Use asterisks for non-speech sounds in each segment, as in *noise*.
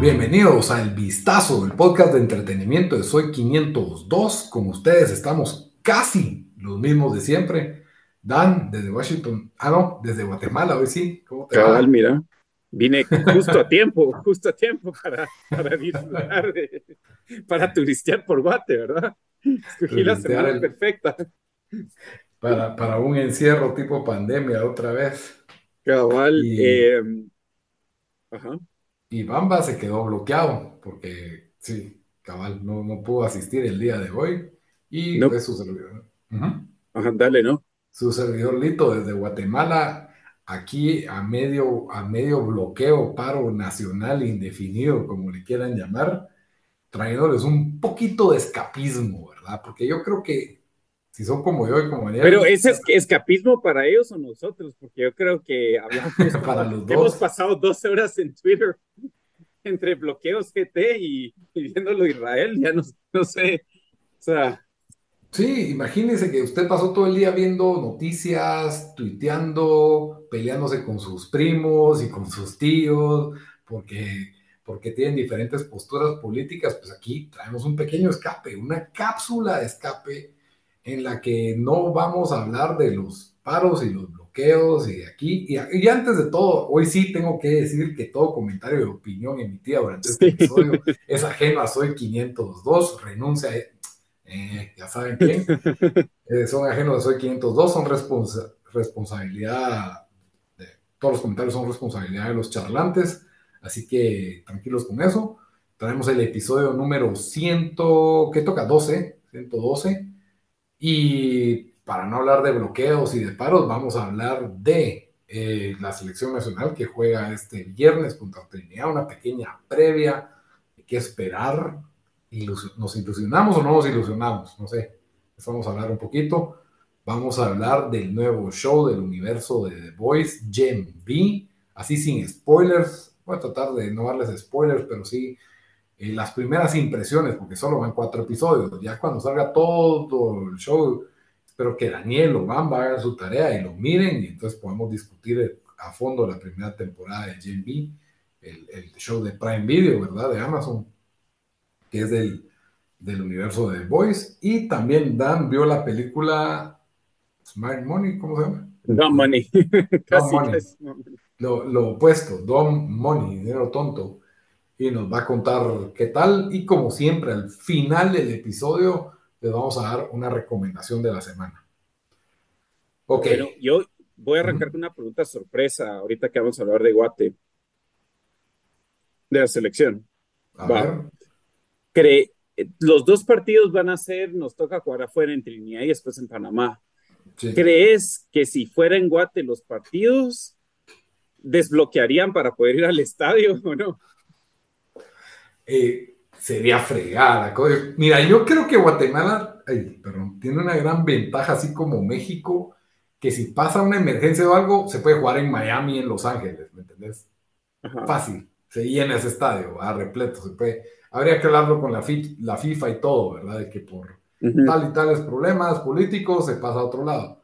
Bienvenidos al Vistazo, el podcast de entretenimiento de Soy 502. Con ustedes estamos casi los mismos de siempre. Dan, desde Washington, ah, no, desde Guatemala, hoy sí. ¿Cómo te Cabal, mira, vine justo a tiempo, justo a tiempo para, para disfrutar, para turistear por Guate, ¿verdad? Escogí la semana perfecta. Para, para un encierro tipo pandemia otra vez. Cabal, Y- eh, ajá. Y Bamba se quedó bloqueado porque, sí, cabal, no, no pudo asistir el día de hoy. Y No. fue su servidor. Ujú. Ajá, dale, ¿no? Su servidor Lito desde Guatemala, aquí a medio, a medio bloqueo, paro nacional indefinido, como le quieran llamar, trayéndoles un poquito de escapismo, ¿verdad? Porque yo creo que si son como yo y como Daniel, Pero ese es escapismo para ellos o nosotros, porque yo creo que hablamos, *laughs* Para los dos. hemos pasado 12 horas en Twitter *laughs* entre bloqueos GT y, y viéndolo Israel, ya no, no sé, o sea, Sí, imagínese que usted pasó todo el día viendo noticias, tuiteando, peleándose con sus primos y con sus tíos, porque, porque tienen diferentes posturas políticas. Pues aquí traemos un pequeño escape, una cápsula de escape en la que no vamos a hablar de los paros y los bloqueos y de aquí. Y, y antes de todo, hoy sí tengo que decir que todo comentario de opinión emitida durante este Sí. episodio es ajeno a Soy 502, renuncia a... Eh, ya saben quién. *laughs* Eh, son ajenos a Soy 502, son responsa- responsabilidad, de, todos los comentarios son responsabilidad de los charlantes, así que tranquilos con eso. Traemos el episodio número 100, ¿qué toca? 12, 112. Y para no hablar de bloqueos y de paros, vamos a hablar de eh, la selección nacional que juega este viernes contra Trinidad, una pequeña previa, de qué esperar, ¿Nos ilusionamos o no nos ilusionamos? No sé. Vamos a hablar un poquito. Vamos a hablar del nuevo show del universo de The Voice, Gen V, así sin spoilers. Voy a tratar de no darles spoilers, pero sí eh, las primeras impresiones, porque solo van cuatro episodios. Ya cuando salga todo el show, espero que Daniel o Bamba hagan su tarea y lo miren, y entonces podemos discutir a fondo la primera temporada de Gen el, el show de Prime Video, ¿verdad? De Amazon que es del, del universo de The Voice. Y también Dan vio la película Smart Money, ¿cómo se llama? Dumb money. *laughs* casi, money. Lo, lo opuesto, Dumb Money, dinero tonto. Y nos va a contar qué tal. Y como siempre, al final del episodio, les vamos a dar una recomendación de la semana. Ok. Bueno, yo voy a arrancar con una pregunta sorpresa ahorita que vamos a hablar de Guate, de la selección. a va. ver. Los dos partidos van a ser, nos toca jugar afuera en Trinidad y después en Panamá. Sí. ¿Crees que si fuera en Guate los partidos desbloquearían para poder ir al estadio o no? Eh, sería fregada. Mira, yo creo que Guatemala, ay, perdón, tiene una gran ventaja, así como México, que si pasa una emergencia o algo, se puede jugar en Miami, en Los Ángeles, ¿me entendés? Ajá. Fácil, se llena ese estadio, va repleto, se puede. Habría que hablarlo con la, fi- la FIFA y todo, ¿verdad? De que por tal y tales problemas políticos se pasa a otro lado.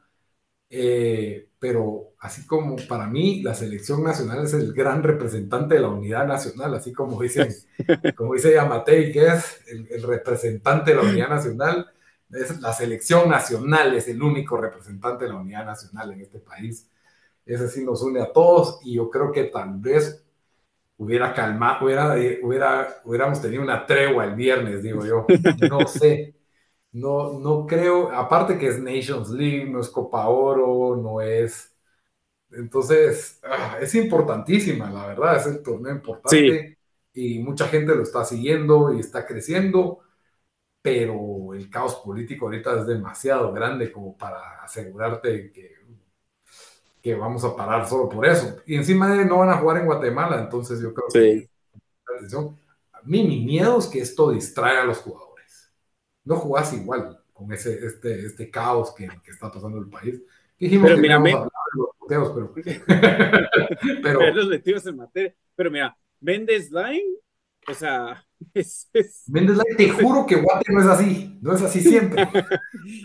Eh, pero así como para mí la selección nacional es el gran representante de la unidad nacional, así como dice, *laughs* como dice Yamatei, que es el, el representante de la unidad nacional, es la selección nacional es el único representante de la unidad nacional en este país. Ese sí nos une a todos y yo creo que tal vez hubiera calmado, hubiera, hubiera, hubiéramos tenido una tregua el viernes, digo yo. No sé. No, no creo, aparte que es Nations League, no es Copa Oro, no es. Entonces, ah, es importantísima, la verdad, es el torneo importante y mucha gente lo está siguiendo y está creciendo, pero el caos político ahorita es demasiado grande como para asegurarte que, que vamos a parar solo por eso. Y encima de no van a jugar en Guatemala, entonces yo creo sí. que atención. A mí mi miedo es que esto distraiga a los jugadores. No jugás igual con ese, este, este caos que, que está pasando en el país. Dijimos Pero que mira, me- los pero, *laughs* *laughs* pero Ver los metidos en materia. Pero mira, Mendes Line, o sea, *laughs* es, Light, te juro que Guate no es así, no es así siempre.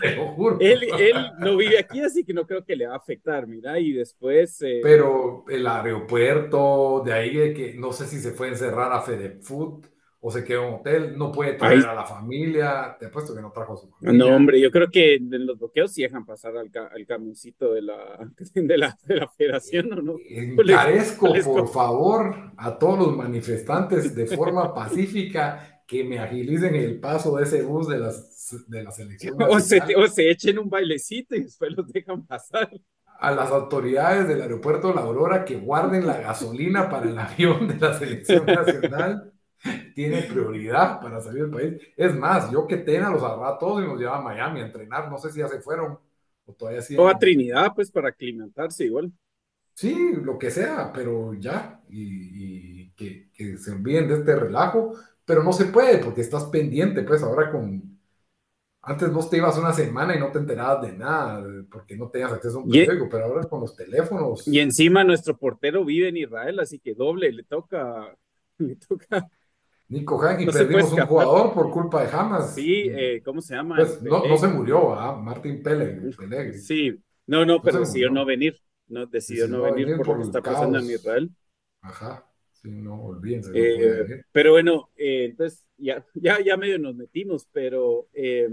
te lo juro. él, él no vive aquí, así que no creo que le va a afectar, mira, y después, eh, Pero el aeropuerto, de ahí de que no sé si se fue a encerrar a Fedefood o se quedó en un hotel, no puede traer a la familia, te apuesto que no trajo a su familia. no, hombre, yo creo que en los bloqueos sí dejan pasar al, ca- al camioncito de la, *laughs* de la, de la federación, ¿o no? *laughs* Encarezco, Les- por favor, a todos los manifestantes de forma *laughs* pacífica que me agilicen el paso de ese bus de, las, de la selección. O se, o se echen un bailecito y después los dejan pasar. A las autoridades del aeropuerto La Aurora que guarden la gasolina para el avión de la selección nacional. Tiene prioridad para salir del país. Es más, yo que Tena los agarraba a todos y nos llevaba a Miami a entrenar. No sé si ya se fueron o todavía siguen. O a Trinidad, pues, para aclimatarse igual. Sí, lo que sea, pero ya, y, y que, que se olviden de este relajo, pero no se puede porque estás pendiente, pues ahora con... Antes vos te ibas una semana y no te enterabas de nada porque no tenías acceso a un periódico, pero ahora con los teléfonos... Y encima nuestro portero vive en Israel, así que doble, le toca, *laughs* le toca, Nico Han, y no perdimos un jugador por culpa de Hamas. sí, eh, ¿cómo se llama? Pues no, no se murió, ¿ah? Martín Pele, Pelegri. Sí, no, no, pero decidió no venir, no, decidió no venir venir por por lo que está pasando en. Israel. Ajá, sí, no, olvídense. Eh, pero bueno, eh, entonces ya, ya, ya medio nos metimos, pero eh,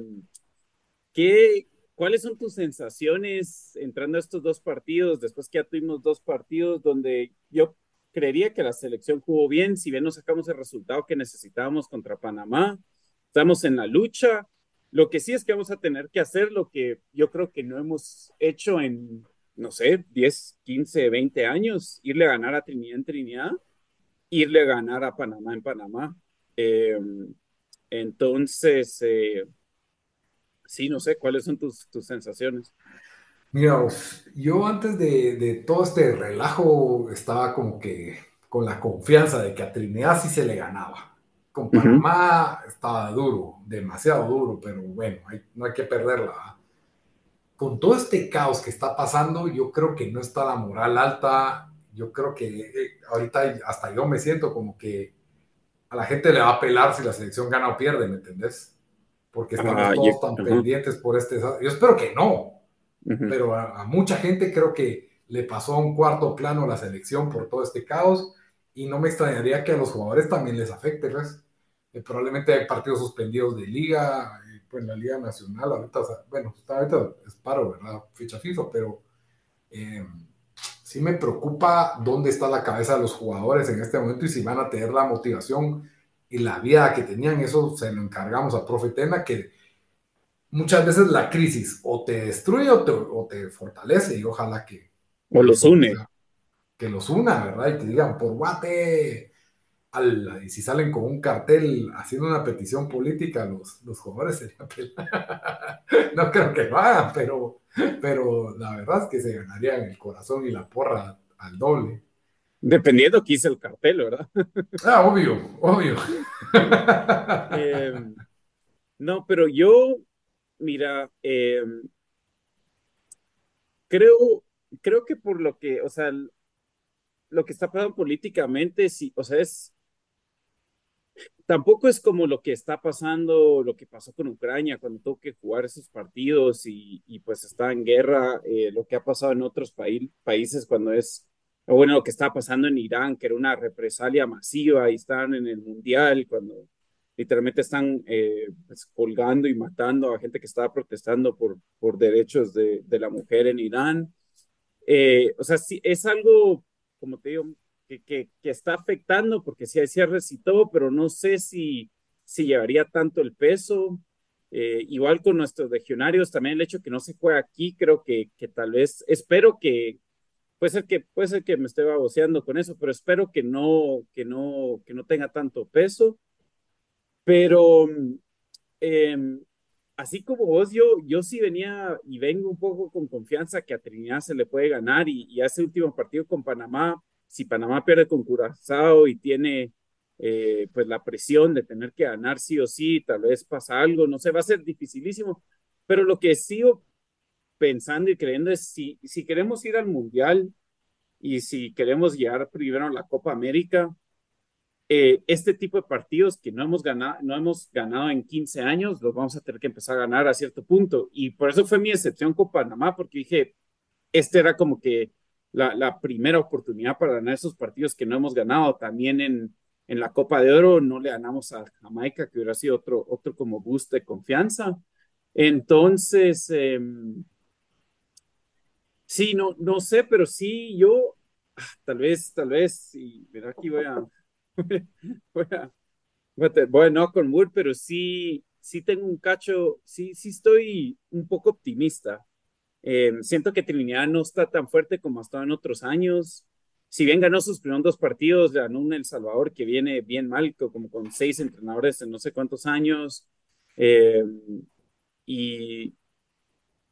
¿qué, ¿cuáles son tus sensaciones entrando a estos dos partidos, después que ya tuvimos dos partidos donde yo creería que la selección jugó bien, si bien no sacamos el resultado que necesitábamos contra Panamá, estamos en la lucha, lo que sí es que vamos a tener que hacer lo que yo creo que no hemos hecho en, no sé, 10, 15, 20 años, irle a ganar a Trinidad en Trinidad irle a ganar a Panamá en Panamá. Eh, entonces, eh, sí, no sé, ¿cuáles son tus, tus sensaciones? Mira, yo antes de, de todo este relajo estaba como que con la confianza de que a Trinidad sí se le ganaba. Con. Panamá estaba duro, demasiado duro, pero bueno, hay- no hay que perderla. ¿va? Con todo este caos que está pasando, yo creo que no está la moral alta. Yo creo que eh, ahorita hasta yo me siento como que a la gente le va a pelar si la selección gana o pierde, ¿me entendés? Porque estamos Ah, todos tan pendientes por este... Yo espero que no, Pero a, a mucha gente creo que le pasó a un cuarto plano la selección por todo este caos y no me extrañaría que a los jugadores también les afecte, ¿ves? Eh, probablemente hay partidos suspendidos de liga, eh, pues la liga nacional ahorita, bueno, está ahorita es paro, ¿verdad? Fecha FIFA, pero eh, sí me preocupa dónde está la cabeza de los jugadores en este momento y si van a tener la motivación y la vida que tenían, eso se lo encargamos a Profe Tena, que muchas veces la crisis o te destruye o te, o te fortalece y ojalá que, O los une. que los una, ¿verdad? Y que digan, por guate, y si salen con un cartel haciendo una petición política, los, los jugadores serían *laughs* No creo que lo hagan, pero, pero la verdad es que se ganarían el corazón y la porra al doble. Dependiendo que hice el cartel, ¿verdad? *laughs* Ah, obvio, obvio. *laughs* Eh, no, pero yo, mira, eh, creo, creo que por lo que, o sea, lo que está pasando políticamente, sí, o sea, es, tampoco es como lo que está pasando, lo que pasó con Ucrania cuando tuvo que jugar esos partidos y, y pues está en guerra, eh, lo que ha pasado en otros paí- países cuando es, bueno, lo que está pasando en Irán, que era una represalia masiva y están en el mundial, cuando literalmente están eh, pues, colgando y matando a gente que estaba protestando por, por derechos de, de la mujer en Irán. Eh, o sea, sí, es algo, como te digo, que, que, que está afectando porque sí hay cierres y todo, pero no sé si, si llevaría tanto el peso. Eh, igual con nuestros legionarios, también el hecho que no se juega aquí, creo que, que tal vez, espero que, puede ser que, puede ser que me esté baboseando con eso, pero espero que no, que no, que no tenga tanto peso. Pero eh, así como vos, yo, yo sí venía y vengo un poco con confianza que a Trinidad se le puede ganar y, y ese último partido con Panamá, si Panamá pierde con Curazao y tiene eh, pues la presión de tener que ganar sí o sí, tal vez pasa algo, no sé, va a ser dificilísimo, pero lo que sigo pensando y creyendo es si, si queremos ir al Mundial y si queremos llegar primero a la Copa América, eh, este tipo de partidos que no hemos, ganado, no hemos ganado en 15 años, los vamos a tener que empezar a ganar a cierto punto. Y por eso fue mi excepción con Panamá, porque dije, este era como que la, la primera oportunidad para ganar esos partidos que no hemos ganado. También en, en la Copa de Oro no le ganamos a Jamaica, que hubiera sido otro, otro como boost de confianza. Entonces, em, sí, no, no sé, pero sí, yo, ah, tal vez, tal vez, y mira, aquí voy a, *laughs* voy con Wood, pero sí, sí tengo un cacho, sí, sí estoy un poco optimista. Em, siento que Trinidad no está tan fuerte como ha estado en otros años. Si bien ganó sus primeros dos partidos, ganó un El Salvador que viene bien mal, como con seis entrenadores en no sé cuántos años. Em, y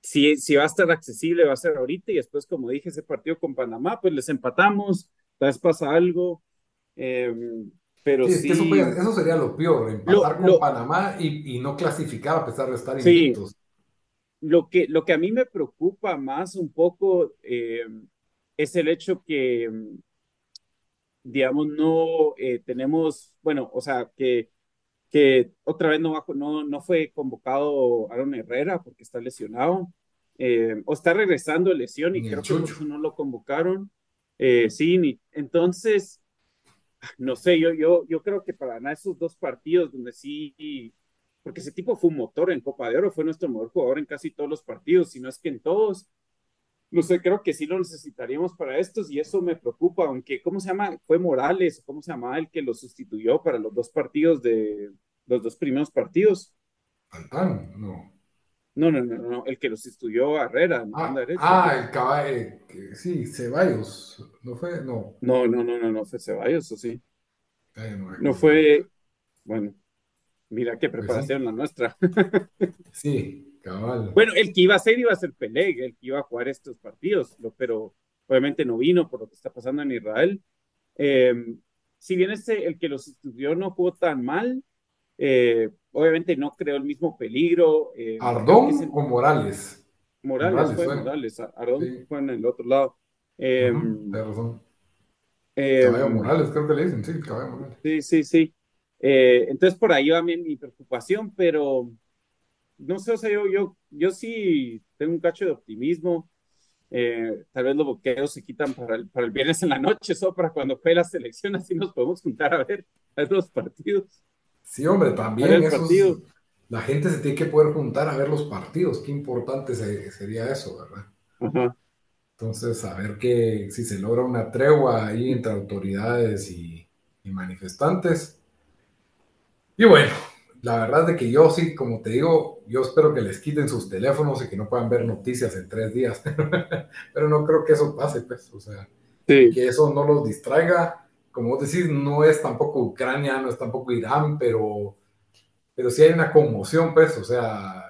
si, si va a estar accesible, va a ser ahorita. Y después, como dije, ese partido con Panamá, pues les empatamos, tal vez pasa algo. Em, pero sí, Eso, sería lo peor, empatar con Panamá y, y, no clasificar a pesar de estar invictos. Lo que, lo que a mí me preocupa más un poco eh, es el hecho que, digamos, no eh, tenemos, bueno, o sea, que que otra vez no, no, no fue convocado Aaron Herrera porque está lesionado, eh, o está regresando de lesión y creo que no lo convocaron. Eh, sí, entonces, no sé, yo, yo, yo creo que para ganar esos dos partidos donde sí, porque ese tipo fue un motor en Copa de Oro, fue nuestro mejor jugador en casi todos los partidos, si no es que en todos. No sé, creo que sí lo necesitaríamos para estos y eso me preocupa, aunque, ¿cómo se llama? Fue Morales, ¿cómo se llama el que lo sustituyó para los dos partidos de los dos primeros partidos? No. No, no, no, no, el que lo sustituyó a Herrera, ah, ah, el caballo, sí, Ceballos, ¿no fue? No. No, no, no, no, no fue Ceballos, o sí. no, fue, bueno, mira qué pues preparación la nuestra. *laughs* sí, bueno, el que iba a ser iba a ser Peleg, el que iba a jugar estos partidos, pero obviamente no vino por lo que está pasando en Israel. Eh, si bien este, el que los estudió no jugó tan mal, eh, obviamente no creó el mismo peligro. Eh, ¿Ardón o Morales? Morales, fue, Morales, Ardón fue en el otro lado. Eh, razón. caballo Morales, creo que le dicen, sí, caballo Morales. Sí, sí, sí. entonces por ahí va mi, mi preocupación, pero no sé, o sea, yo, yo, yo sí tengo un cacho de optimismo. Eh, tal vez los boqueos se quitan para el, para el viernes en la noche, solo para cuando fue la selección, así nos podemos juntar a ver, a ver los partidos. Sí, hombre, también la gente se tiene que poder juntar a ver los partidos. Qué importante sería eso, ¿verdad? Entonces, a ver que si se logra una tregua ahí entre autoridades y, y manifestantes. Y bueno, la verdad de que yo sí, como te digo, yo espero que les quiten sus teléfonos y que no puedan ver noticias en tres días. *laughs* Pero no creo que eso pase, pues. O sea, que eso no los distraiga. Como vos decís, no es tampoco Ucrania, no es tampoco Irán, pero, pero sí hay una conmoción, pues. O sea,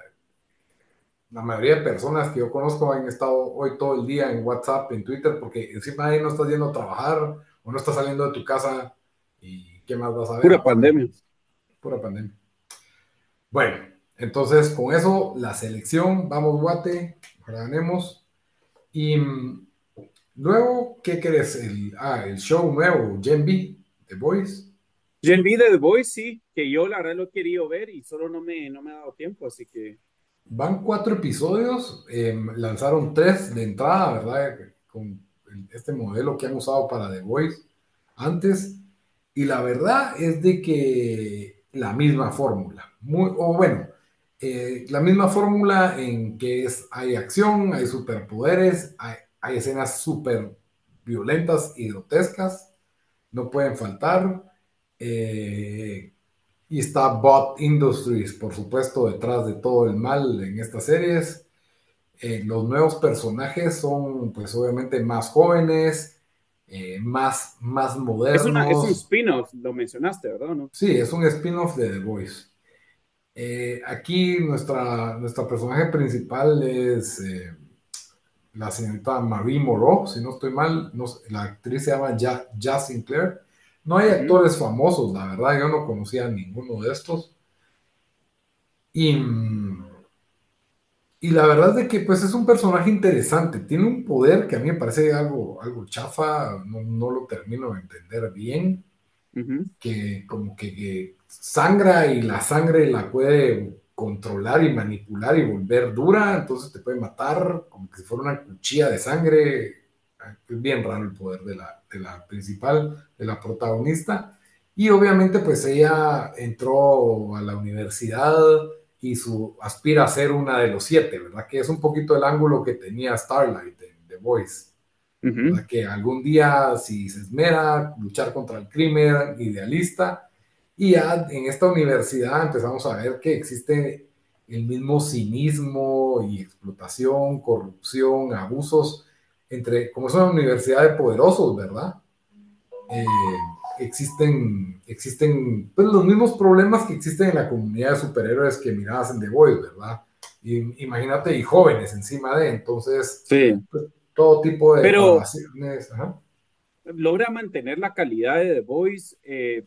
la mayoría de personas que yo conozco han estado hoy todo el día en WhatsApp, en Twitter, porque encima ahí no estás yendo a trabajar o no estás saliendo de tu casa y qué más vas a ver. Pura pandemia. Pura pandemia. Bueno, entonces con eso, la selección, vamos Guate, ganemos. Y luego, ¿qué crees? El, ah, el show nuevo, Gen B, The Voice. Gen B de The Voice, sí, que yo la verdad lo he querido ver y solo no me, no me ha dado tiempo, así que... Van cuatro episodios, em, lanzaron tres de entrada, ¿verdad? Con este modelo que han usado para The Voice antes. Y la verdad es de que la misma fórmula muy, o bueno, eh, la misma fórmula en que es, hay acción, hay superpoderes, hay, hay escenas súper violentas y grotescas, no pueden faltar. Eh, y está Bot Industries, por supuesto, detrás de todo el mal en estas series. Eh, los nuevos personajes son, pues, obviamente más jóvenes, más, más modernos. Es, es un spin-off, lo mencionaste, ¿verdad? ¿No? Sí, es un spin-off de The Voice. Eh, aquí nuestra, nuestra personaje principal es eh, la señorita Marie Moreau, si no estoy mal, la actriz se llama Jazz Sinclair. No hay actores famosos, la verdad, yo no conocía a ninguno de estos. Y, y la verdad es que pues es un personaje interesante, tiene un poder que a mí me parece algo, algo chafa, no, no lo termino de entender bien, que como que, sangra y la sangre la puede controlar y manipular y volver dura, entonces te puede matar como si fuera una cuchilla de sangre. Es bien raro el poder de la, de la principal, de la protagonista. Y obviamente pues ella entró a la universidad y su, aspira a ser una de los siete, ¿verdad? Que es un poquito el ángulo que tenía Starlight en The Voice. Que algún día, si se esmera, luchar contra el crimen, idealista. Y ya en esta universidad empezamos a ver que existe el mismo cinismo y explotación, corrupción, abusos, entre, como es una universidad de poderosos, ¿verdad? Eh, existen, existen pues, los mismos problemas que existen en la comunidad de superhéroes que mirabas en The Voice, ¿verdad? Y, imagínate, y jóvenes encima de, entonces, sí. Pues, todo tipo de... Pero logra mantener la calidad de The Voice, eh,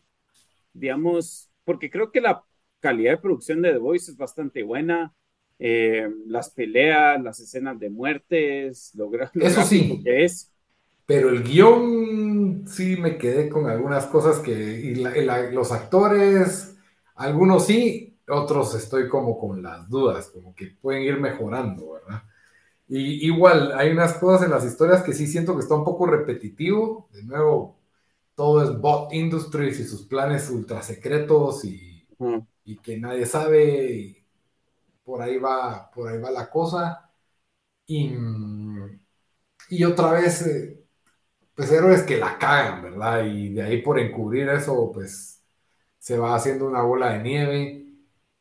digamos, porque creo que la calidad de producción de The Voice es bastante buena. Eh, las peleas, las escenas de muertes, logra, Eso sí. que es pero el guion sí me quedé con algunas cosas que, y los actores, algunos sí, otros estoy como con las dudas, como que pueden ir mejorando, ¿verdad? Y igual, hay unas cosas en las historias que sí siento que está un poco repetitivo, de nuevo, todo es bot industries y sus planes ultra secretos y, y que nadie sabe, y por ahí va, por ahí va la cosa. Y, y otra vez, eh, pues héroes que la cagan, ¿verdad? Y de ahí por encubrir eso, pues se va haciendo una bola de nieve.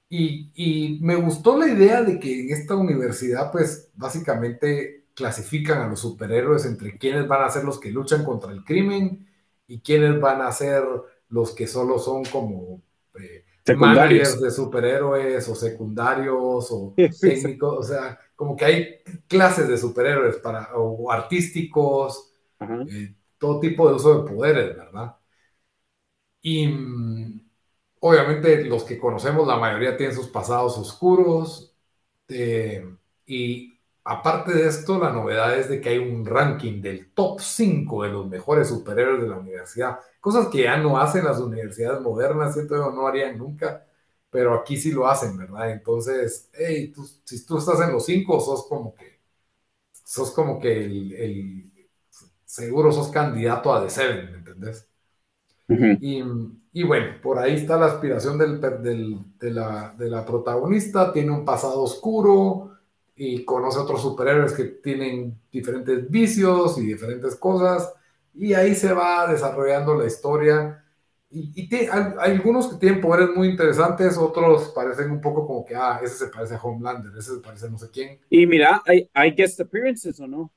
Y, me gustó la idea de que en esta universidad, pues básicamente clasifican a los superhéroes entre quienes van a ser los que luchan contra el crimen y quienes van a ser los que solo son como eh, managers de superhéroes o secundarios o *laughs* técnicos, o sea, como que hay clases de superhéroes para, o artísticos, eh, todo tipo de uso de poderes, ¿verdad? Y mm, obviamente los que conocemos, la mayoría tienen sus pasados oscuros. Eh, y aparte de esto, la novedad es de que hay un ranking del top 5 de los mejores superhéroes de la universidad. Cosas que ya no hacen las universidades modernas, siento yo, no harían nunca, pero aquí sí lo hacen, ¿verdad? Entonces, hey, si tú estás en los 5, sos como que, sos como que el seguro sos candidato a The Seven, ¿me entendés? y, bueno, por ahí está la aspiración del, de, la, de, la, protagonista, tiene un pasado oscuro y conoce a otros superhéroes que tienen diferentes vicios y diferentes cosas, y ahí se va desarrollando la historia. Y, hay, algunos que tienen poderes muy interesantes, otros parecen un poco como que, ah, ese se parece a Homelander, ese se parece a no sé quién. Y mira, hay, hay guest appearances o no?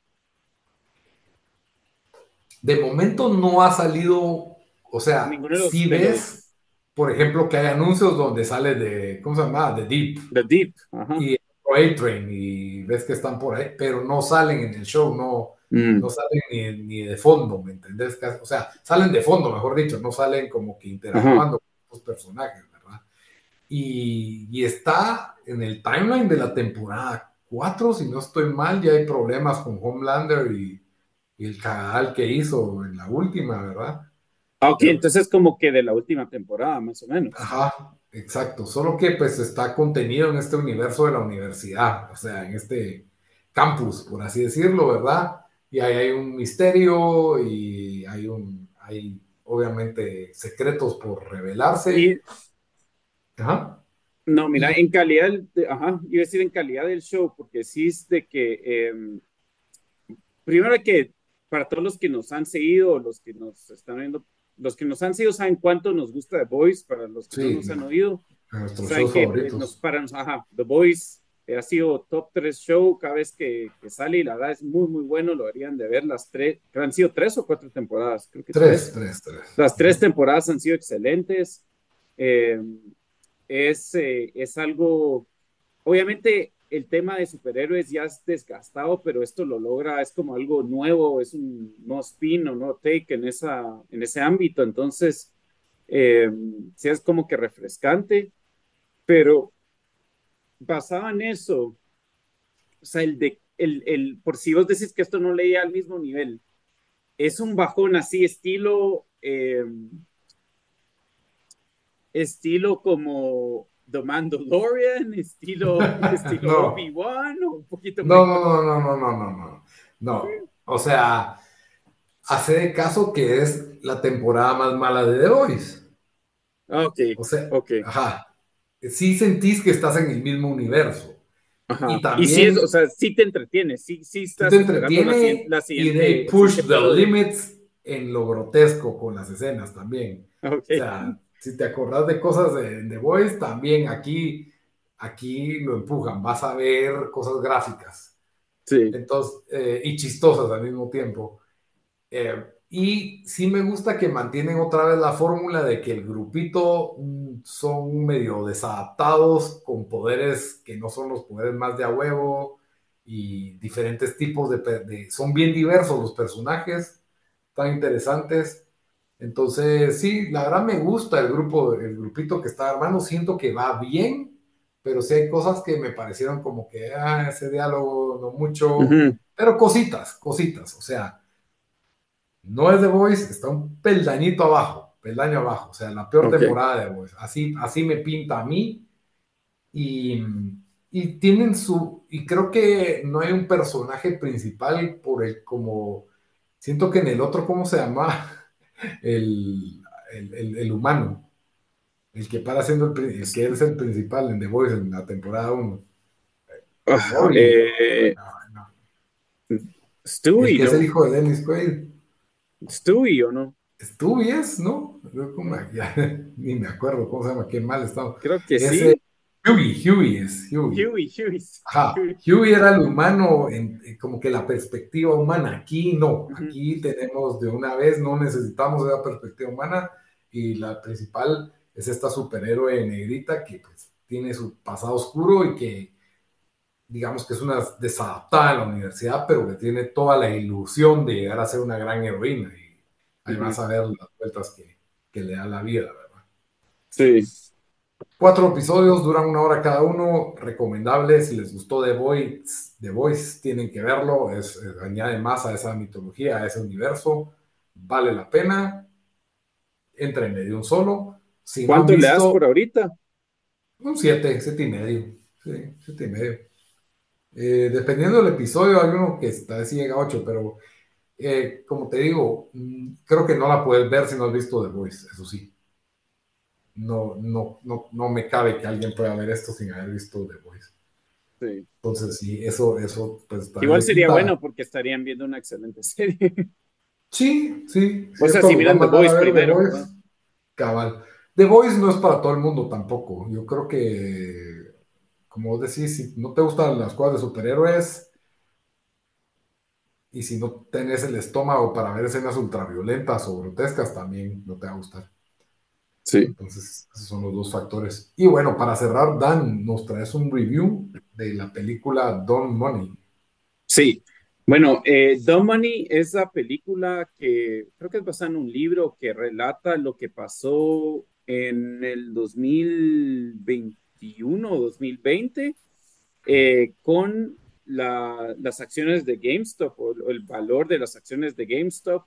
de momento no ha salido, o sea, si ves, por ejemplo, que hay anuncios donde sale de, ¿cómo se llama? De Deep. The Deep. Y A-Train, y ves que están por ahí, pero no salen en el show, no, mm. no salen ni, de fondo, ¿me entendés? O sea, salen de fondo, mejor dicho, no salen como que interactuando con los personajes, ¿verdad? Y, y está en el timeline de la temporada 4, si no estoy mal, ya hay problemas con Homelander y y el canal que hizo en la última, ¿verdad? Ok, entonces como que de la última temporada, más o menos. Ajá, exacto. Solo que pues está contenido en este universo de la universidad, o sea, en este campus, por así decirlo, ¿verdad? Y ahí hay un misterio y hay un, hay obviamente secretos por revelarse. Ajá. No, mira, en calidad, ajá, iba a decir en calidad del show, porque sí es de que, em, primero que para todos los que nos han seguido, los que nos están viendo, los que nos han seguido saben cuánto nos gusta The Voice, para los que no nos han oído, saben que pues, nos paran, ajá, The Voice ha sido top 3 show cada vez que, sale y la verdad es muy, muy bueno, lo harían de ver las tres, han sido tres o cuatro temporadas, creo que tres, tres, tres. Las tres temporadas han sido excelentes. Eh, es, eh, es algo, obviamente el tema de superhéroes ya es desgastado, pero esto lo logra, es como algo nuevo, es un no spin o no take en, esa, en ese ámbito, entonces eh, sí es como que refrescante, pero basado en eso, o sea, el de, el, el, por si vos decís que esto no leía al mismo nivel, es un bajón así, estilo, eh, estilo como The Mandalorian, estilo, *laughs* estilo no. Obi-Wan o un poquito no, más. No, no, no, no, no, no, no. O sea, hace caso que es la temporada más mala de The Voice. Ah, ok. O sea, okay. Ajá. Sí sentís que estás en el mismo universo. Ajá. Y también. Y sí es, o sea, sí te entretienes, sí, sí estás. Te entretiene la, la y they push the limits en lo grotesco con las escenas también. Okay. O sea, si te acordás de cosas de The Voice, también aquí, aquí lo empujan. Vas a ver cosas gráficas. Sí. Entonces, eh, y chistosas al mismo tiempo. Eh, y sí me gusta que mantienen otra vez la fórmula de que el grupito mm, son medio desadaptados, con poderes que no son los poderes más de a huevo y diferentes tipos de... son bien diversos los personajes, tan interesantes. Entonces, sí, la verdad me gusta el grupo, el grupito que está armando, siento que va bien, pero sí hay cosas que me parecieron como que, ah, ese diálogo no mucho, pero cositas, cositas, o sea no es The Voice, está un peldañito abajo, peldaño abajo, o sea, la peor temporada de The Voice. Así, así me pinta a mí. Y, y, tienen su, y creo que no hay un personaje principal por el como, siento que en el otro, ¿cómo se llama? El, el, el, humano, el que para siendo el, que es el principal en The Voice en la temporada 1. Eh, Stewie, que es el hijo de Dennis Quaid. Stewie o no? Stewie es, ¿no? Ya, *laughs* ni me acuerdo cómo se llama, qué mal estaba. Creo que sí. Huey, Huey es, Huey. Huey, Huey. Ajá, Huey era el humano, en, como que la perspectiva humana. Aquí no, aquí tenemos de una vez, no necesitamos esa perspectiva humana y la principal es esta superhéroe negrita que pues, tiene su pasado oscuro y que digamos que es una desadaptada en la universidad, pero que tiene toda la ilusión de llegar a ser una gran heroína y además a ver las vueltas que, que, le da la vida, ¿verdad? Sí. Cuatro episodios, duran una hora cada uno, recomendable, si les gustó The Voice, The Voice tienen que verlo, es, añade más a esa mitología, a ese universo, vale la pena, entra en medio un solo. Si ¿Cuánto le das por ahorita? Un siete, siete y medio, sí, siete y medio. Eh, dependiendo del episodio, hay uno que está así llega a 8, pero eh, como te digo, mm, creo que no la puedes ver si no has visto The Voice, eso sí. No, no, no, no me cabe que alguien pueda ver esto sin haber visto The Voice. Sí. Entonces, sí, eso, eso, pues. Igual sería bueno porque estarían viendo una excelente *laughs* serie. Sí, sí. O sea, si miran The Voice primero. Cabal. The Voice no es para todo el mundo tampoco. Yo creo que como decís, si no te gustan las cosas de superhéroes y si no tenés el estómago para ver escenas ultraviolentas o grotescas, también no te va a gustar. Sí. Entonces, esos son los dos factores. Y bueno, para cerrar, Dan, nos traes un review de la película Don Money. Sí. Bueno, eh, Don Money es la película que creo que es basada en un libro que relata lo que pasó en el 2020 o 2020 eh, con las acciones de GameStop o, el valor de las acciones de GameStop.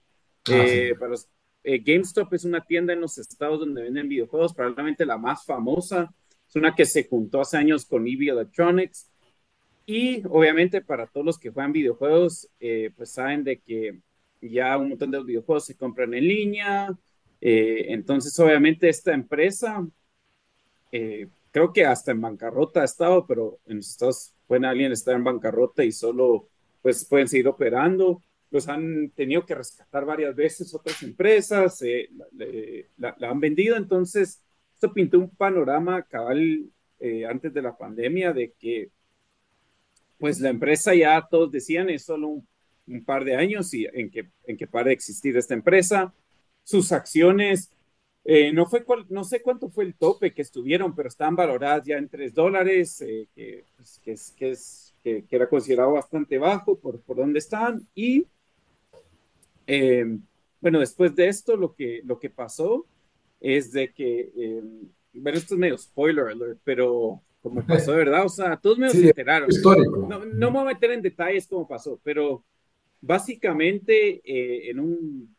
Ah, eh, para eh, GameStop es una tienda en los estados donde venden videojuegos, probablemente la más famosa. Es una que se juntó hace años con EV Electronics. Y obviamente para todos los que juegan videojuegos, pues saben de que ya un montón de los videojuegos se compran en línea. entonces, obviamente esta empresa creo que hasta en bancarrota ha estado, pero en los Estados puede alguien estar en bancarrota y solo pues pueden seguir operando. Los han tenido que rescatar varias veces otras empresas, eh, la, han vendido, entonces esto pintó un panorama cabal eh, antes de la pandemia de que pues la empresa ya todos decían es solo un, un par de años y en que, en que pare de existir esta empresa. Sus acciones Eh, no, fue cual, no sé cuánto fue el tope que estuvieron, pero estaban valoradas ya en 3 dólares, eh, que, pues, que, es, que, es, que, era considerado bastante bajo por, por donde están. Y eh, bueno, después de esto, lo que, lo que pasó es de que, bueno, esto es medio spoiler alert, pero como pasó de *laughs* verdad, o sea, todos me se enteraron. No, no, me voy a meter en detalles cómo pasó, pero básicamente en un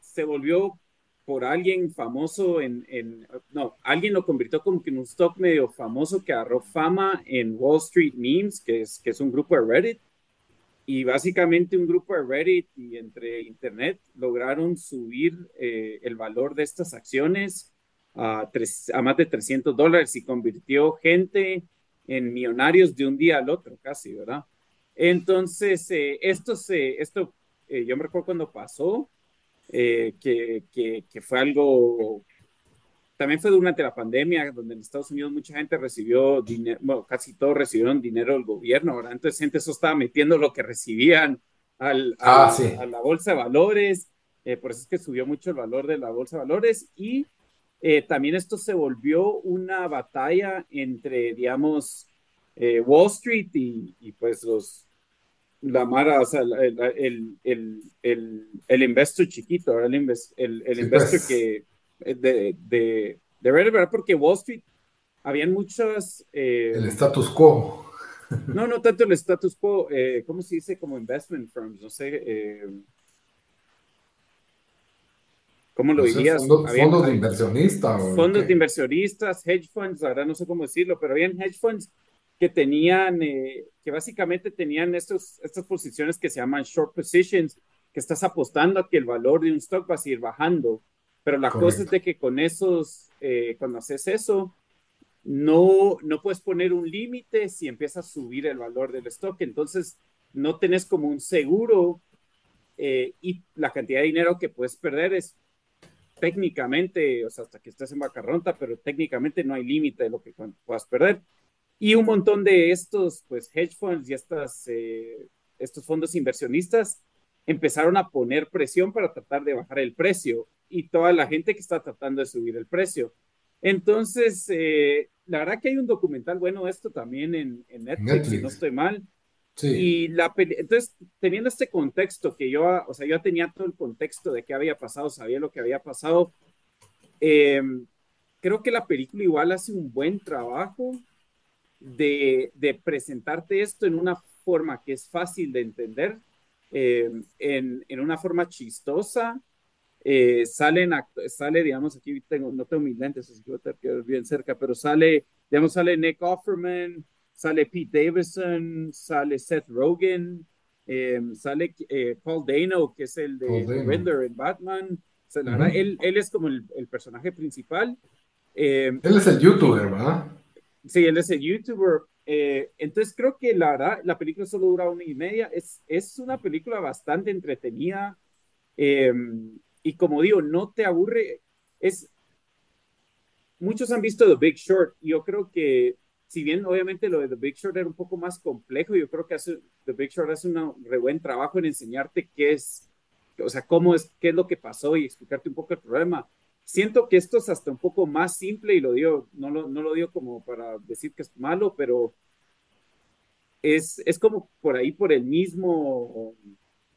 se volvió por alguien famoso en, en, no, alguien lo convirtió como que en un stock medio famoso que agarró fama en Wall Street Memes, que es, que es un grupo de Reddit. Y básicamente un grupo de Reddit y entre Internet lograron subir eh, el valor de estas acciones a, a más de 300 dólares y convirtió gente en millonarios de un día al otro, casi, ¿verdad? Entonces, eh, esto, se, esto eh, yo me recuerdo cuando pasó, eh, que, que, fue algo, también fue durante la pandemia, donde en Estados Unidos mucha gente recibió dinero, bueno, casi todos recibieron dinero del gobierno, ¿verdad? Entonces gente eso estaba metiendo lo que recibían al, ah, a la bolsa de valores, eh, por eso es que subió mucho el valor de la bolsa de valores y eh, también esto se volvió una batalla entre, digamos, Wall Street y, y, pues los, la Mara, o sea, el, el, el, el, el investor chiquito, el, el, el investor pues. que de, de, de ¿verdad? Porque Wall Street habían muchas... Eh, el status quo. No, no tanto el status quo, eh, ¿cómo se dice? Como investment firms, no sé. Eh, ¿Cómo lo dirías? fondos de inversionistas. Fondos de inversionistas, hedge funds, ahora no sé cómo decirlo, pero habían hedge funds que tenían, eh, que básicamente tenían estos, estas posiciones que se llaman short positions, que estás apostando a que el valor de un stock va a seguir bajando. Pero la cosa es de que con esos, eh, cuando haces eso, no, no puedes poner un límite si empieza a subir el valor del stock. Entonces, no tenés como un seguro eh, y la cantidad de dinero que puedes perder es técnicamente, o sea, hasta que estés en bancarrota, pero técnicamente no hay límite de lo que puedas perder. Y un montón de estos, pues, hedge funds y estas, eh, estos fondos inversionistas empezaron a poner presión para tratar de bajar el precio y toda la gente que está tratando de subir el precio. Entonces, eh, la verdad que hay un documental bueno esto también en, Netflix, si no estoy mal. Sí. Y la entonces, teniendo este contexto que yo, o sea, yo tenía todo el contexto de qué había pasado, sabía lo que había pasado, eh, creo que la película igual hace un buen trabajo de, presentarte esto en una forma que es fácil de entender, eh, en, en, una forma chistosa. Eh, salen, sale, digamos, aquí tengo, no tengo mis lentes, así que voy a tener bien cerca, pero sale, digamos, sale Nick Offerman, sale Pete Davidson, sale Seth Rogen, eh, sale Paul Dano, que es el de Riddler en Batman. él, él, es como el, el personaje principal. él es el youtuber, ¿verdad? Sí, él es el youtuber. Eh, entonces creo que la verdad, la película solo dura una y media. Es, es una película bastante entretenida. Em, y como digo, no te aburre. Es, muchos han visto The Big Short. Yo creo que, si bien obviamente lo de The Big Short era un poco más complejo, yo creo que hace, The Big Short hace un re buen trabajo en enseñarte qué es, o sea, cómo es, qué es lo que pasó y explicarte un poco el problema. Siento que esto es hasta un poco más simple y lo digo, no lo, no lo digo como para decir que es malo, pero es, es como por ahí, por el mismo,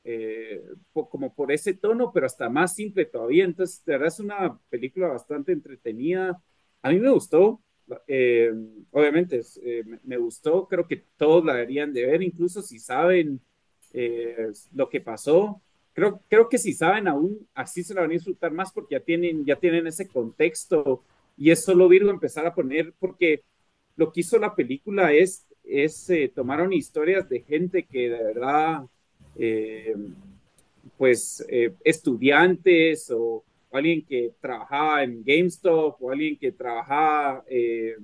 eh, como por ese tono, pero hasta más simple todavía. Entonces, de verdad es una película bastante entretenida. A mí me gustó, eh, obviamente eh, me, gustó, creo que todos la deberían de ver, incluso si saben lo que pasó creo, creo que si saben aún, así se la van a disfrutar más porque ya tienen, ya tienen ese contexto y es solo Virgo empezar a poner, porque lo que hizo la película es, es eh, tomaron historias de gente que de verdad, eh, pues eh, estudiantes o, alguien que trabajaba en GameStop o alguien que trabajaba de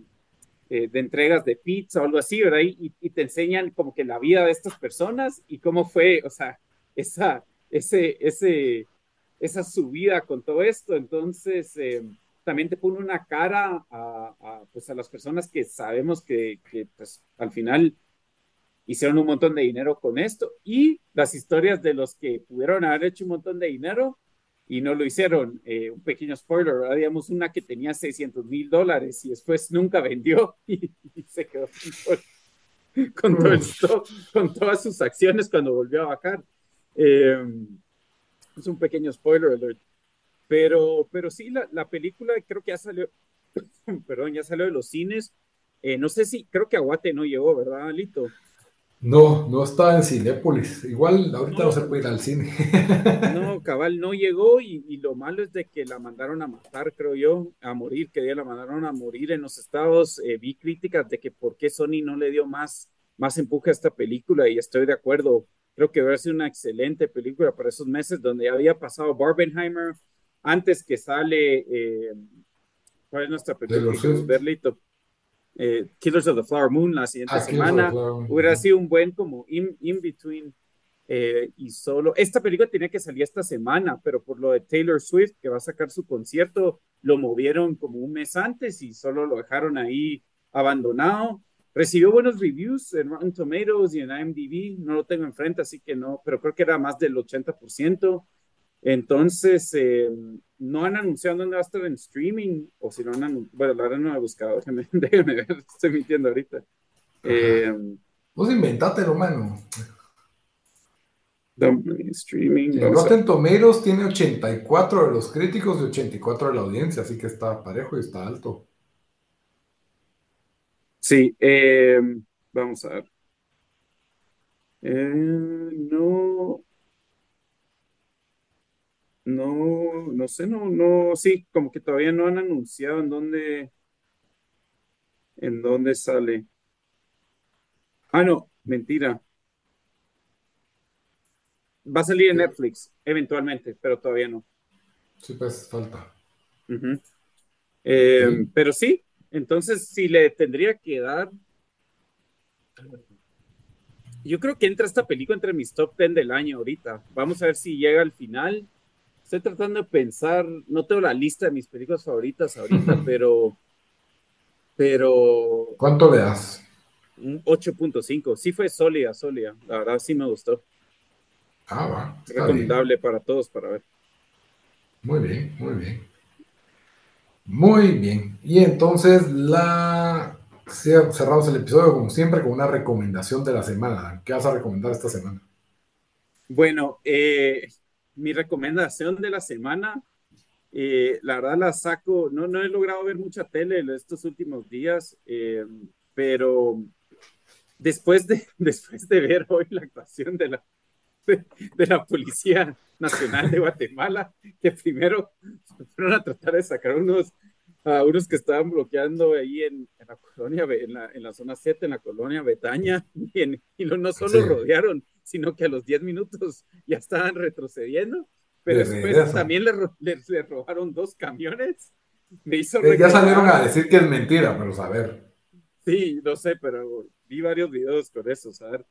entregas de pizza o algo así, ¿verdad? Y, te enseñan como que la vida de estas personas y cómo fue, o sea, esa, ese, ese, esa subida con todo esto. Entonces, eh, también te pone una cara a, pues a las personas que sabemos que, que pues, al final hicieron un montón de dinero con esto y las historias de los que pudieron haber hecho un montón de dinero y no lo hicieron. Eh, un pequeño spoiler, ¿verdad? Digamos, una que tenía 600 mil dólares y después nunca vendió *laughs* y, se quedó con, todo el stock, con todas sus acciones cuando volvió a bajar. Eh, es un pequeño spoiler alert. Pero, pero sí, la, la película creo que ya salió, *clears throat* perdón, ya salió de los cines. Eh, no sé si, creo que Aguate no llegó, ¿verdad, Lito? No, no está en Cinépolis. Igual ahorita no, se puede ir al cine. No, cabal, no llegó y, y, lo malo es de que la mandaron a matar, creo yo, a morir, que día la mandaron a morir en los estados. Eh, vi críticas de que por qué Sony no le dio más, más empuje a esta película y estoy de acuerdo. Creo que va a ser una excelente película para esos meses donde había pasado Barbenheimer, antes que sale, eh, ¿cuál es nuestra película? Berlito eh, Killers of the Flower Moon la siguiente ah, semana. Hubiera sido un buen como in, in between eh, y solo. Esta película tenía que salir esta semana, pero por lo de Taylor Swift, que va a sacar su concierto, lo movieron como un mes antes y solo lo dejaron ahí abandonado. Recibió buenos reviews en Rotten Tomatoes y en IMDb. No lo tengo enfrente, así que no, pero creo que era más del 80%. Entonces, eh, no han anunciado dónde va a estar en streaming, o si no han anunciado, bueno, la verdad no he buscado, *laughs* déjenme, déjenme ver, estoy mintiendo ahorita. Eh, Vos inventatelo, mano. Streaming. El Rotten Tomatoes tiene 84 de los críticos y 84 de la audiencia, así que está parejo y está alto. Sí, eh, vamos a ver. Eh, no, no, no sé, no, no, sí, como que todavía no han anunciado en dónde, en dónde sale. Ah, no, mentira. Va a salir en Netflix, eventualmente, pero todavía no. Sí, pues falta. Eh, pero sí, entonces si le tendría que dar. Yo creo que entra esta película entre mis top 10 del año ahorita. Vamos a ver si llega al final estoy tratando de pensar, no tengo la lista de mis películas favoritas ahorita, pero, pero... ¿Cuánto le das? 8.5, sí fue sólida, sólida, la verdad sí me gustó. Ah, va. Recomendable para todos para ver. Muy bien, muy bien. Muy bien. Y entonces la cerramos el episodio como siempre con una recomendación de la semana. ¿Qué vas a recomendar esta semana? Bueno, eh, mi recomendación de la semana, eh, la verdad la saco, no, no he logrado ver mucha tele estos últimos días, eh, pero después de, *laughs* después de ver hoy la actuación de la, de, la Policía Nacional de Guatemala, que primero fueron a tratar de sacar unos, a unos que estaban bloqueando ahí en, la colonia, en la, en la, zona 7, en la colonia Betaña, *laughs* y, y no, solo rodearon, sino que a los 10 minutos *laughs* ya estaban retrocediendo, pero después también le, robaron dos camiones. *laughs* Me hizo eh, ya salieron a decir que es mentira, pero saber. Sí, no sé, pero vi varios videos con eso, saber.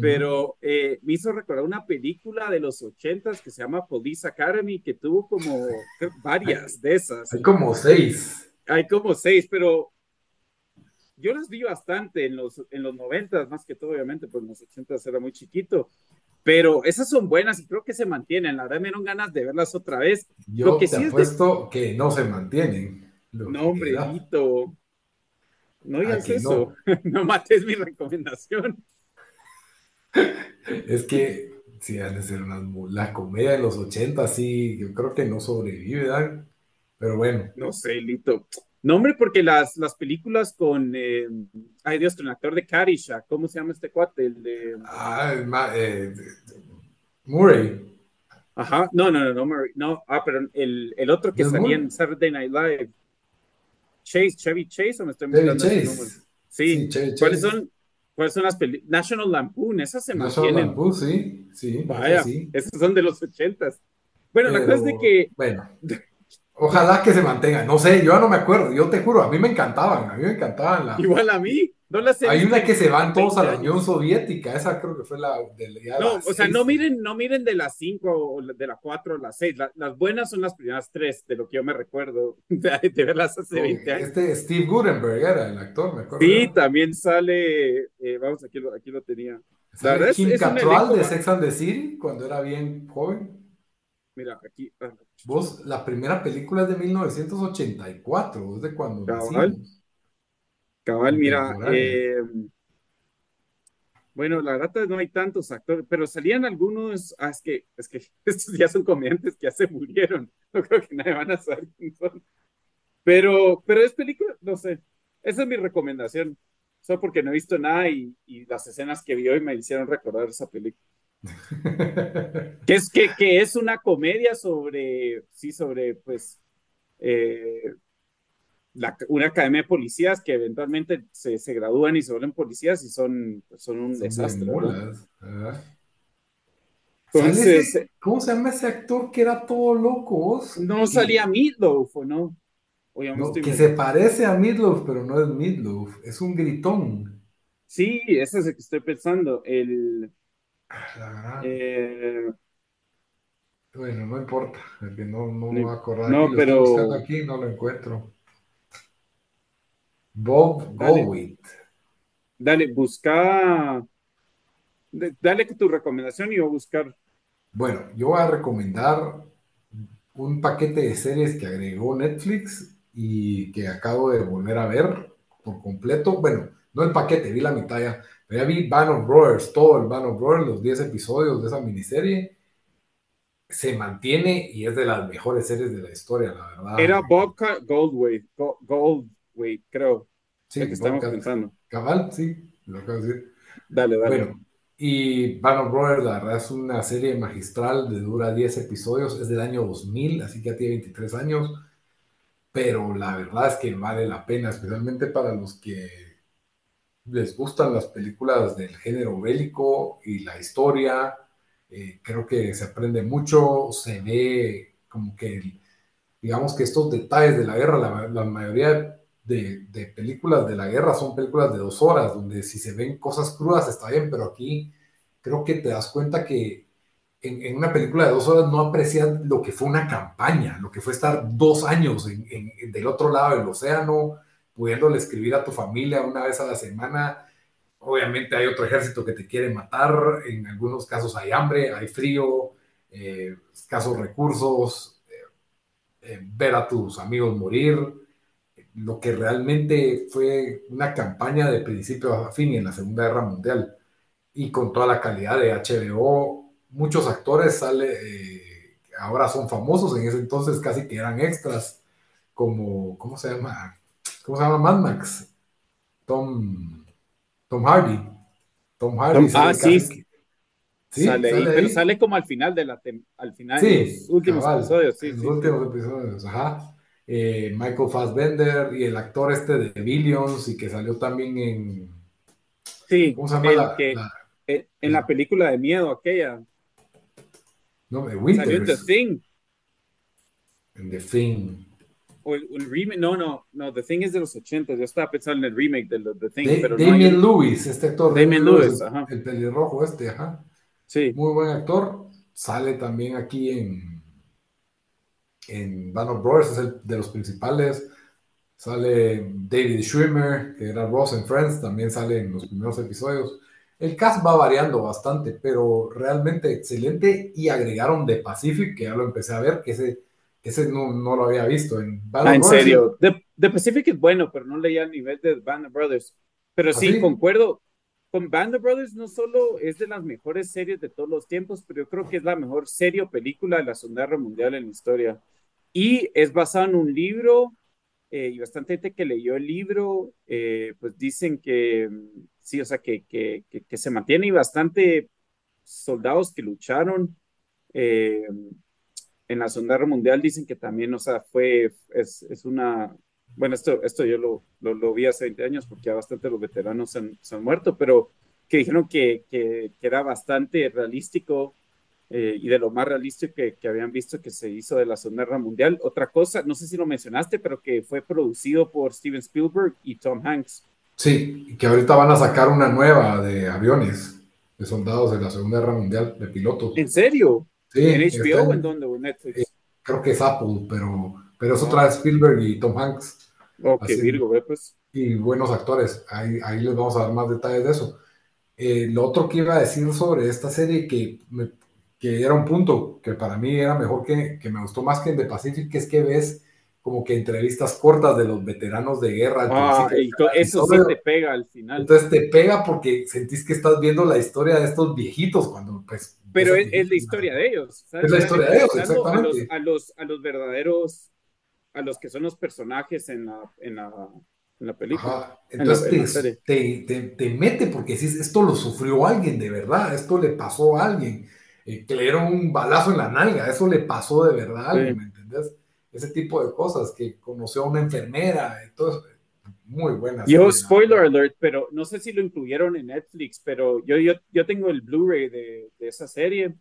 Pero eh, me hizo recordar una película de los ochentas que se llama Police Academy, que tuvo como varias de esas. Hay como seis. Hay como seis, pero yo las vi bastante en los, en los 90, más que todo, obviamente, pues en los 80 era muy chiquito. Pero esas son buenas y creo que se mantienen. La verdad me dieron ganas de verlas otra vez. Yo que te apuesto que no se mantienen. No, hombre, No digas eso. *laughs* No. mates mi recomendación. Es que si han de ser unas. La comedia de los 80, sí, yo creo que no sobrevive, ¿verdad? Pero bueno. No sé, Lito. No, hombre, porque las, las películas con, eh, ay Dios, con el actor de Caddyshack, ¿cómo se llama este cuate? El de... Ah, eh, Murray. Ajá, no, no, no, no, Murray, no, ah, pero el, el otro que salía en Saturday Night Live. Chase, Chevy Chase, o me estoy Chevy Chase. Sí, ¿cuáles son? ¿Cuáles son las películas? National Lampoon, esas se National mantienen. Lampoon, sí, sí. Vaya, sí. esas son de los ochentas. Bueno, la cosa es de que... Bueno. Ojalá que se mantenga. No sé, yo ya no me acuerdo. Yo te juro, a mí me encantaban. A mí me encantaban. La... Igual a mí. No las Hay una que se van todos a la Unión Soviética. Esa creo que fue la de la No, o sea, no miren, no miren de las 5 o de las 4 o las 6. las buenas son las primeras 3, de lo que yo me recuerdo *laughs* de, verlas hace 20 años. Este Steve Gutenberg era el actor, me acuerdo. Sí, también sale. Eh, vamos, aquí lo, aquí lo tenía. La verdad Kim Cattrall de Sex and the City cuando era bien joven. Mira, aquí. Vos, la primera película es de 1984, es de cuando Cabal. nacimos. Cabal, mira, eh, bueno, la verdad no hay tantos actores, pero salían algunos, ah, es que, es que *laughs* estos ya son comediantes que ya se murieron, no creo que nadie van a saber quién son. Pero, pero es película, no sé, esa es mi recomendación, solo porque no he visto nada y, y las escenas que vi hoy me hicieron recordar esa película. Que es, que, que es una comedia sobre, sí, sobre, pues, eh, la- una academia de policías que eventualmente se, se gradúan y se vuelven policías y son, pues, son un Son desastre. ¿no? mulas, ¿verdad? ¿Sale Entonces, ese- ¿cómo se llama ese actor que era todo loco? no Que- salía Meatloaf, ¿o no? Que se parece a Meatloaf, pero no es Meatloaf, es un gritón. Sí, ese es el que estoy pensando. El, La verdad, eh, bueno, no importa, no, no me voy a acordar. no, lo estoy pero- buscando aquí, no lo encuentro. Bob Dale. Goldwyn. dale, busca, dale tu recomendación y voy a buscar. Bueno, yo voy a recomendar un paquete de series que agregó Netflix y que acabo de volver a ver por completo. Bueno, no el paquete, vi la mitad ya, pero ya vi Band of Brothers, todo el Band of Brothers, los 10 episodios de esa miniserie. Se mantiene y es de las mejores series de la historia, la verdad. Era Bobcat Goldthwait, Go- Goldthwait, creo, Sí, que estamos pensando. Cabal, sí, lo acabo de decir. Dale, dale. Bueno, y Band of Brothers, la verdad es una serie magistral de dura 10 episodios, es del año 2000, así que ya tiene 23 años, pero la verdad es que vale la pena, especialmente para los que les gustan las películas del género bélico y la historia. eh, creo que se aprende mucho, se ve como que, digamos que estos detalles de la guerra, la, mayoría de, de películas de la guerra son películas de dos horas, donde si se ven cosas crudas está bien, pero aquí creo que te das cuenta que en, en una película de dos horas no aprecias lo que fue una campaña, lo que fue estar dos años en- en- del otro lado del océano, pudiéndole escribir a tu familia una vez a la semana. Obviamente hay otro ejército que te quiere matar, en algunos casos hay hambre, hay frío, eh, escasos recursos, eh, eh, ver a tus amigos morir, lo que realmente fue una campaña de principio a fin en la Segunda Guerra Mundial y con toda la calidad de HBO, muchos actores sale, ahora son famosos, en ese entonces casi que eran extras, como, ¿cómo se llama? ¿Cómo se llama Mad Max? Tom, Tom Hardy. Tom Hardy Tom- sale ah, sí, Sí, sale ahí, sale pero ahí. sale como al final de la al final Sí, de los últimos cabal, episodios, sí, los últimos episodios, ajá. Eh, Michael Fassbender y el actor este de Billions y que salió también en, sí, ¿cómo se llama el la, que la- eh, en la película de miedo aquella no, de salió en The Winters, Thing en The Thing. O el, el remake, no, no, no, The Thing es de los 80, yo estaba pensando en el remake de The Thing, pero no hay- Damien Lewis, este actor, Damien Lewis, ajá. el pelirrojo este, ajá. sí, Muy buen actor. Sale también aquí en, en Band of Brothers, es el de los principales. Sale David Schwimmer, que era Ross en Friends, también sale en los primeros episodios. El cast va variando bastante, pero realmente excelente. Y agregaron The Pacific, que ya lo empecé a ver, que ese, ese no, no lo había visto. En Band Ah, of en Brothers, serio. The, The Pacific es bueno, pero no leía a nivel de Band of Brothers. Pero ¿Ah, sí, sí? concuerdo. Con Band of Brothers no solo es de las mejores series de todos los tiempos, pero yo creo que es la mejor serie o película de la Segunda Guerra Mundial en la historia. Y es basado en un libro, eh, y bastante gente que leyó el libro, eh, pues dicen que mm, sí, o sea, que, que, que, que se mantiene y bastante soldados que lucharon. eh, en la Segunda Guerra Mundial dicen que también, o sea, fue, es, es una, bueno, esto, esto yo lo, lo, lo vi hace 20 años porque ya bastante los veteranos se han, se han muerto, pero que dijeron que, que, que era bastante realístico eh, y de lo más realístico que, que, habían visto que se hizo de la Segunda Guerra Mundial. Otra cosa, no sé si lo mencionaste, pero que fue producido por Steven Spielberg y Tom Hanks. Sí, que ahorita van a sacar una nueva de aviones, de soldados de la Segunda Guerra Mundial, de pilotos. ¿En serio? Sí, ¿En HBO o en- dónde? ¿O en Netflix? eh, creo que es Apple, pero, pero es otra de Spielberg y Tom Hanks. así. virgo, pues. y buenos actores. Ahí, ahí les vamos a dar más detalles de eso. Eh, lo otro que iba a decir sobre esta serie que me, que era un punto que para mí era mejor que, que me gustó más que en The Pacific, que es que ves como que entrevistas cortas de los veteranos de guerra. Ah, eso sí te pega al final. Entonces te pega porque sentís que estás viendo la historia de estos viejitos cuando pues... Pero es, la historia de ellos. Es la historia de ellos, exactamente. A los, a los, verdaderos, a los que son los personajes en la, en la, en la película. Entonces te, te, te, mete porque dices, esto lo sufrió alguien de verdad, esto le pasó a alguien, eh, que le dieron un balazo en la nalga, eso le pasó de verdad a alguien, ¿me entendés? Ese tipo de cosas, que conoció a una enfermera, entonces, muy buenas. Yo, spoiler alert, pero no sé si lo incluyeron en Netflix, pero yo, yo, yo tengo el Blu-ray de, de, esa serie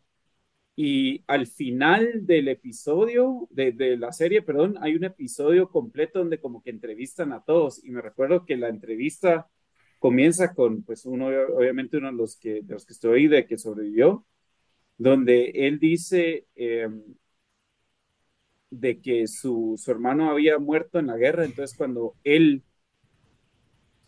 y al final del episodio, de, de, la serie, perdón, hay un episodio completo donde como que entrevistan a todos y me recuerdo que la entrevista comienza con, pues uno, obviamente uno de los que, de los que estoy de que sobrevivió, donde él dice, eh, de que su, su, hermano había muerto en la guerra, entonces cuando él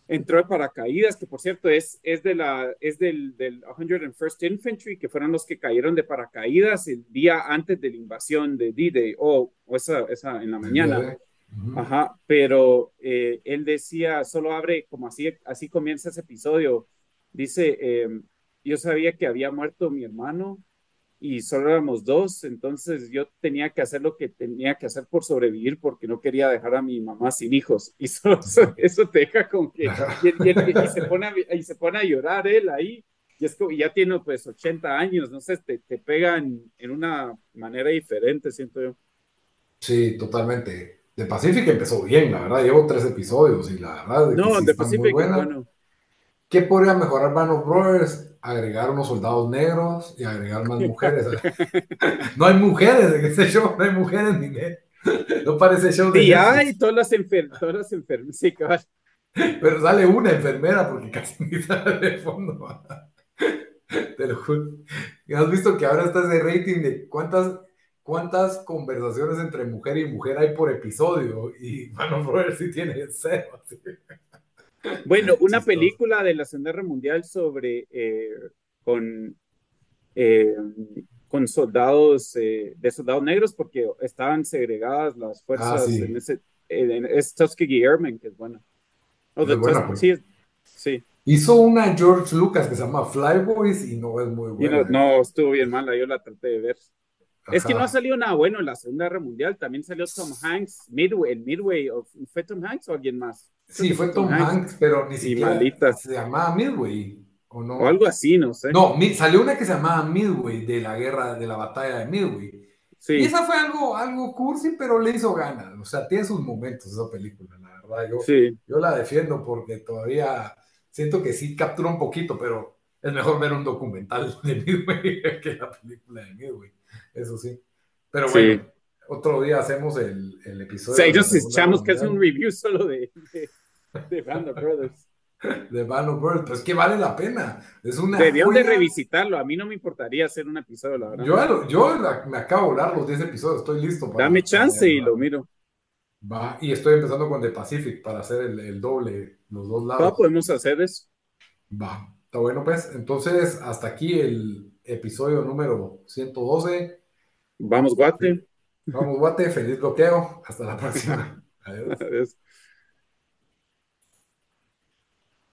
entró de paracaídas, que por cierto es, es, de la, es del, del 101st Infantry, que fueron los que cayeron de paracaídas el día antes de la invasión de D-Day, o, esa, esa en la mañana. Ajá, pero eh, él decía, solo abre, como así, así comienza ese episodio, dice, em, yo sabía que había muerto mi hermano, y solo éramos dos, entonces yo tenía que hacer lo que tenía que hacer por sobrevivir porque no quería dejar a mi mamá sin hijos. *laughs* Y eso, te deja con que... *laughs* Y, se pone a, y se pone a llorar él ahí. Y, es como, ya tiene pues 80 años, no sé, te, te pegan en una manera diferente, siento yo. Sí, totalmente. De Pacific empezó bien, la verdad. Llevo tres episodios y la verdad. no, de Pacific, bueno. ¿Qué podría mejorar Band Brothers? agregar unos soldados negros y agregar más mujeres. *laughs* no hay mujeres en este show, no hay mujeres ni No parece show de. Sí, hay todas las, enfermeras, todas las enfermeras, sí, Pero sale una enfermera porque casi ni sale de fondo. Te lo juro. Y has visto que ahora está ese rating de cuántas, cuántas conversaciones entre mujer y mujer hay por episodio. Y bueno, ver si tiene cero. Bueno, una película de la Segunda Guerra Mundial sobre eh, con, eh, con soldados eh, de soldados negros porque estaban segregadas las fuerzas ah, en ese es Tuskegee Airmen que es buena. Pues. sí, sí. Hizo una George Lucas que se llama Flyboys y no es muy buena. No, estuvo bien mala, yo la traté de ver. Es que no ha salido nada bueno en la Segunda Guerra Mundial. También salió Tom Hanks, Midway, el Midway. ¿Fue Tom Hanks o alguien más? Sí, fue Tom, Hanks, pero ni siquiera se llamaba Midway. ¿o, no? o algo así, no sé. No, salió una que se llamaba Midway de la guerra, de la batalla de Midway. Sí. Y esa fue algo, algo cursi, pero le hizo ganas. O sea, tiene sus momentos esa película, la verdad. Yo, sí. yo la defiendo porque todavía siento que sí captura un poquito, pero es mejor ver un documental de Midway *laughs* que la película de Midway eso sí. Pero bueno, otro día hacemos el, el episodio. Sí, nos echamos que hace un review solo de, de, *laughs* Band of Brothers. De Band of Brothers, pues que vale la pena. Es una de revisitarlo. A mí no me importaría hacer un episodio, la verdad. Yo, yo me acabo de volar los 10 episodios, estoy listo. Para, Dame chance y lo miro. Va, y estoy empezando con The Pacific para hacer el, el doble, los dos lados. Va, podemos hacer eso. Va, está bueno, pues. Entonces, hasta aquí el episodio número 112. Vamos, Guate. Vamos, Guate. Feliz bloqueo. Hasta la próxima. *laughs* Adiós.